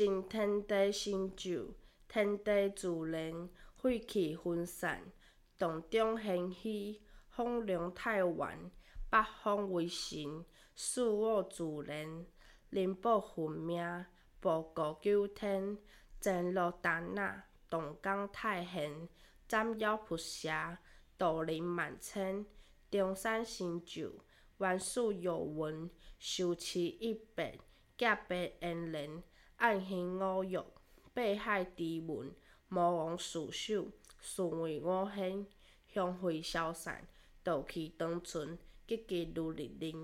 尽天地成就，天地自然，废气分散，洞中显虚，风量太原，北方为神，四物自然，灵宝分命，报国救天，前路丹那，洞江太现，斩妖伏邪，道人万千，中山成就，万事有闻，受持一别，价白延年，暗行五欲，八海之门，魔王束手，顺为五险，香灰消散，道气当存，积极如日铃。